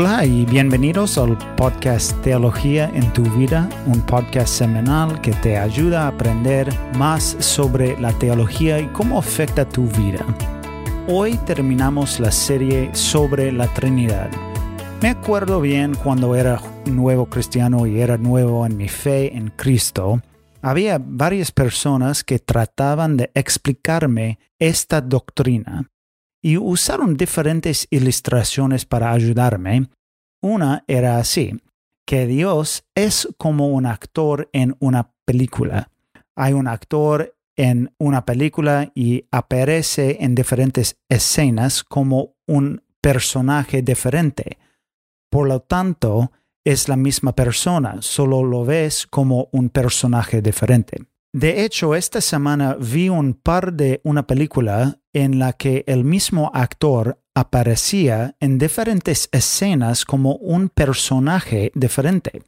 Hola y bienvenidos al podcast Teología en tu vida, un podcast semanal que te ayuda a aprender más sobre la teología y cómo afecta tu vida. Hoy terminamos la serie sobre la Trinidad. Me acuerdo bien cuando era nuevo cristiano y era nuevo en mi fe en Cristo, había varias personas que trataban de explicarme esta doctrina y usaron diferentes ilustraciones para ayudarme. Una era así, que Dios es como un actor en una película. Hay un actor en una película y aparece en diferentes escenas como un personaje diferente. Por lo tanto, es la misma persona, solo lo ves como un personaje diferente. De hecho, esta semana vi un par de una película en la que el mismo actor aparecía en diferentes escenas como un personaje diferente.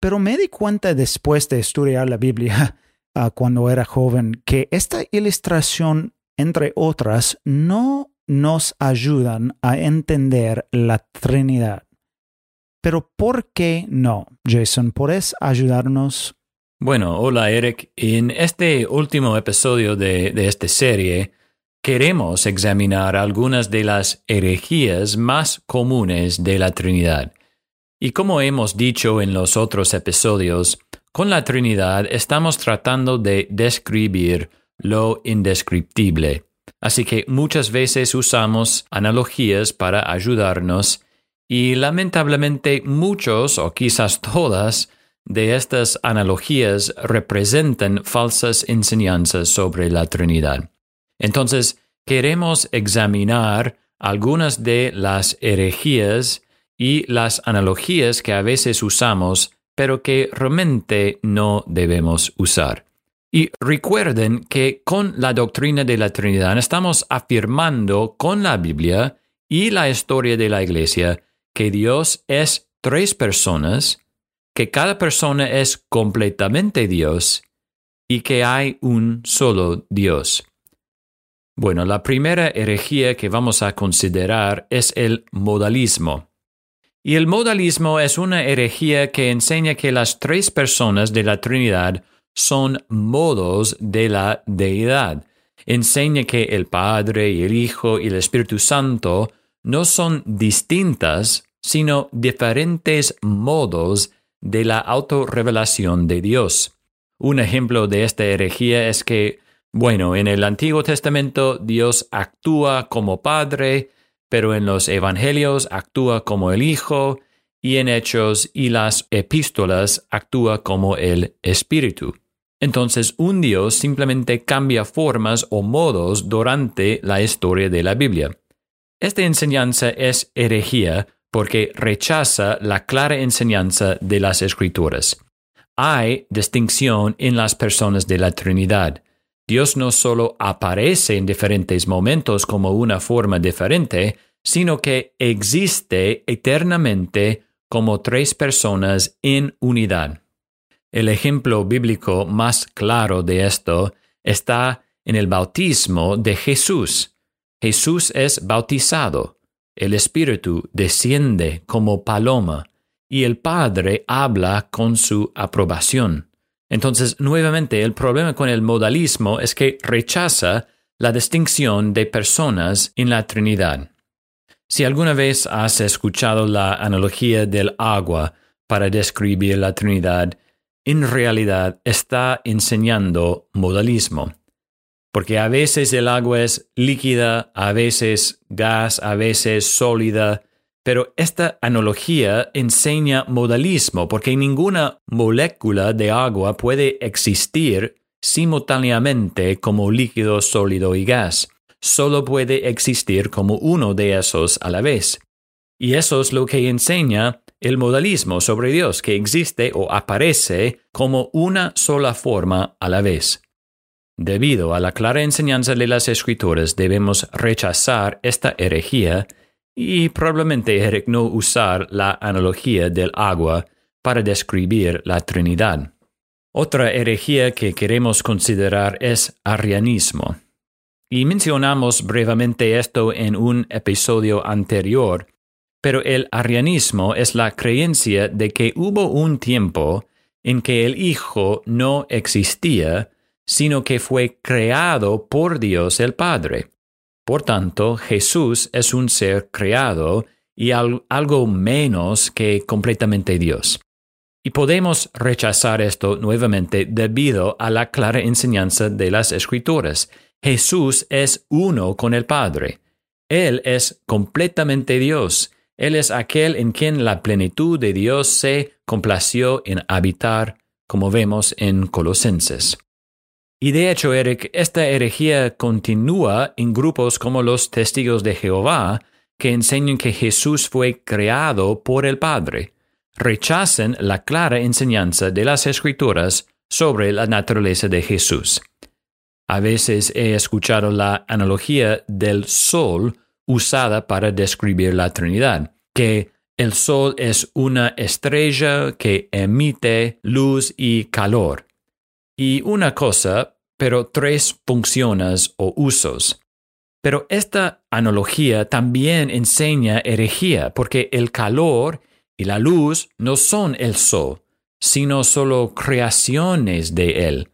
Pero me di cuenta después de estudiar la Biblia ah, cuando era joven que esta ilustración, entre otras, no nos ayudan a entender la Trinidad. Pero ¿por qué no? Jason, ¿puedes ayudarnos bueno, hola Eric. En este último episodio de, esta serie queremos examinar algunas de las herejías más comunes de la Trinidad. Y como hemos dicho en los otros episodios, con la Trinidad estamos tratando de describir lo indescriptible. Así que muchas veces usamos analogías para ayudarnos y lamentablemente muchos o quizás todas de estas analogías representan falsas enseñanzas sobre la Trinidad. Entonces, queremos examinar algunas de las herejías y las analogías que a veces usamos, pero que realmente no debemos usar. Y recuerden que con la doctrina de la Trinidad estamos afirmando con la Biblia y la historia de la Iglesia que Dios es tres personas, que cada persona es completamente Dios y que hay un solo Dios. Bueno, la primera herejía que vamos a considerar es el modalismo. Y el modalismo es una herejía que enseña que las tres personas de la Trinidad son modos de la deidad. Enseña que el Padre y el Hijo y el Espíritu Santo no son distintas, sino diferentes modos de la autorrevelación de Dios. Un ejemplo de esta herejía es que, bueno, en el Antiguo Testamento Dios actúa como Padre, pero en los Evangelios actúa como el Hijo, y en Hechos y las epístolas actúa como el Espíritu. Entonces un Dios simplemente cambia formas o modos durante la historia de la Biblia. Esta enseñanza es herejía porque rechaza la clara enseñanza de las Escrituras. Hay distinción en las personas de la Trinidad. Dios no solo aparece en diferentes momentos como una forma diferente, sino que existe eternamente como tres personas en unidad. El ejemplo bíblico más claro de esto está en el bautismo de Jesús. Jesús es bautizado el Espíritu desciende como paloma y el Padre habla con su aprobación. Entonces, nuevamente, el problema con el modalismo es que rechaza la distinción de personas en la Trinidad. Si alguna vez has escuchado la analogía del agua para describir la Trinidad, en realidad está enseñando modalismo porque a veces el agua es líquida, a veces gas, a veces sólida, pero esta analogía enseña modalismo, porque ninguna molécula de agua puede existir simultáneamente como líquido, sólido y gas. Solo puede existir como uno de esos a la vez. Y eso es lo que enseña el modalismo sobre Dios, que existe o aparece como una sola forma a la vez. Debido a la clara enseñanza de las Escrituras, debemos rechazar esta herejía y probablemente no usar la analogía del agua para describir la Trinidad. Otra herejía que queremos considerar es arrianismo. Y mencionamos brevemente esto en un episodio anterior, Pero el arrianismo es la creencia de que hubo un tiempo en que el Hijo no existía, sino que fue creado por Dios el Padre. Por tanto, Jesús es un ser creado y algo menos que completamente Dios. Y podemos rechazar esto nuevamente debido a la clara enseñanza de las Escrituras. Jesús es uno con el Padre. Él es completamente Dios. Él es aquel en quien la plenitud de Dios se complació en habitar, como vemos en Colosenses. Y de hecho, Eric, esta herejía continúa en grupos como los testigos de Jehová, que enseñan que Jesús fue creado por el Padre. Rechacen la clara enseñanza de las Escrituras sobre la naturaleza de Jesús. A veces he escuchado la analogía del sol usada para describir la Trinidad, que el sol es una estrella que emite luz y calor. Y una cosa, pero tres funciones o usos. Pero esta analogía también enseña herejía, porque el calor y la luz no son el sol, sino solo creaciones de él.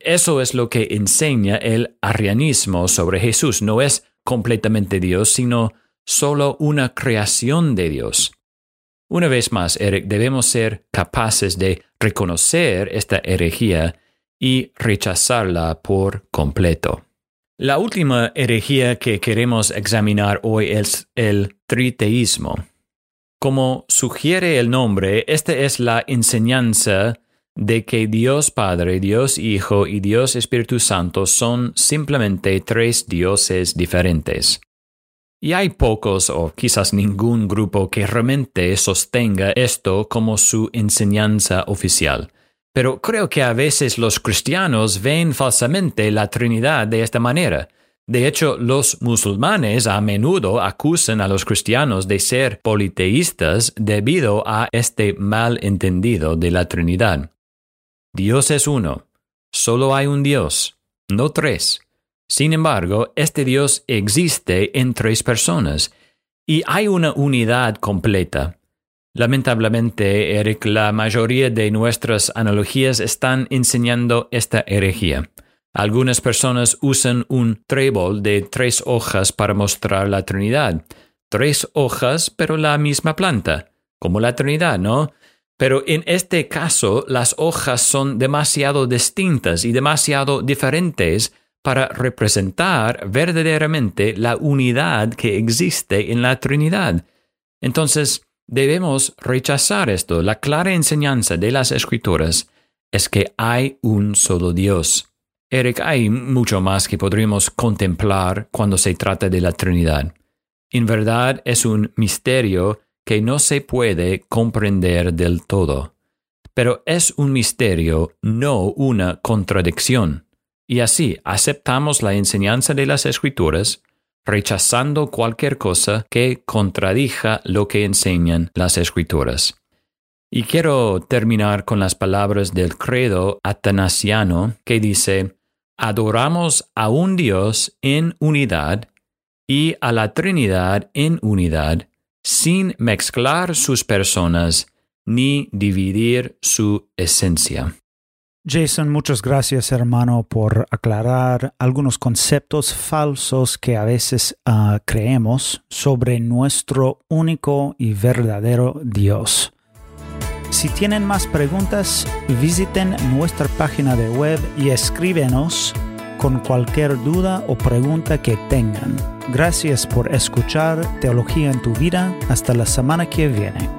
Eso es lo que enseña el arrianismo sobre Jesús. No es completamente Dios, sino solo una creación de Dios. Una vez más, Eric, debemos ser capaces de reconocer esta herejía y rechazarla por completo. La última herejía que queremos examinar hoy es el triteísmo. Como sugiere el nombre, esta es la enseñanza de que Dios Padre, Dios Hijo y Dios Espíritu Santo son simplemente tres dioses diferentes. Y hay pocos o quizás ningún grupo que realmente sostenga esto como su enseñanza oficial. Pero creo que a veces los cristianos ven falsamente la Trinidad de esta manera. De hecho, los musulmanes a menudo acusan a los cristianos de ser politeístas debido a este mal entendido de la Trinidad. Dios es uno, solo hay un Dios, no tres. Sin embargo, este Dios existe en tres personas y hay una unidad completa. Lamentablemente, Eric, la mayoría de nuestras analogías están enseñando esta herejía. Algunas personas usan un trébol de tres hojas para mostrar la Trinidad. Tres hojas, pero la misma planta, como la Trinidad, ¿no? Pero en este caso, las hojas son demasiado distintas y demasiado diferentes para representar verdaderamente la unidad que existe en la Trinidad. Entonces, debemos rechazar esto. La clara enseñanza de las Escrituras es que hay un solo Dios. Eric, hay mucho más que podríamos contemplar cuando se trata de la Trinidad. En verdad es un misterio que no se puede comprender del todo. Pero es un misterio, no una contradicción. Y así aceptamos la enseñanza de las Escrituras, rechazando cualquier cosa que contradija lo que enseñan las Escrituras. Y quiero terminar con las palabras del credo atanasiano que dice, adoramos a un Dios en unidad y a la Trinidad en unidad, sin mezclar sus personas ni dividir su esencia. Jason, muchas gracias hermano por aclarar algunos conceptos falsos que a veces uh, creemos sobre nuestro único y verdadero Dios. Si tienen más preguntas, visiten nuestra página de web y escríbenos con cualquier duda o pregunta que tengan. Gracias por escuchar Teología en tu vida. Hasta la semana que viene.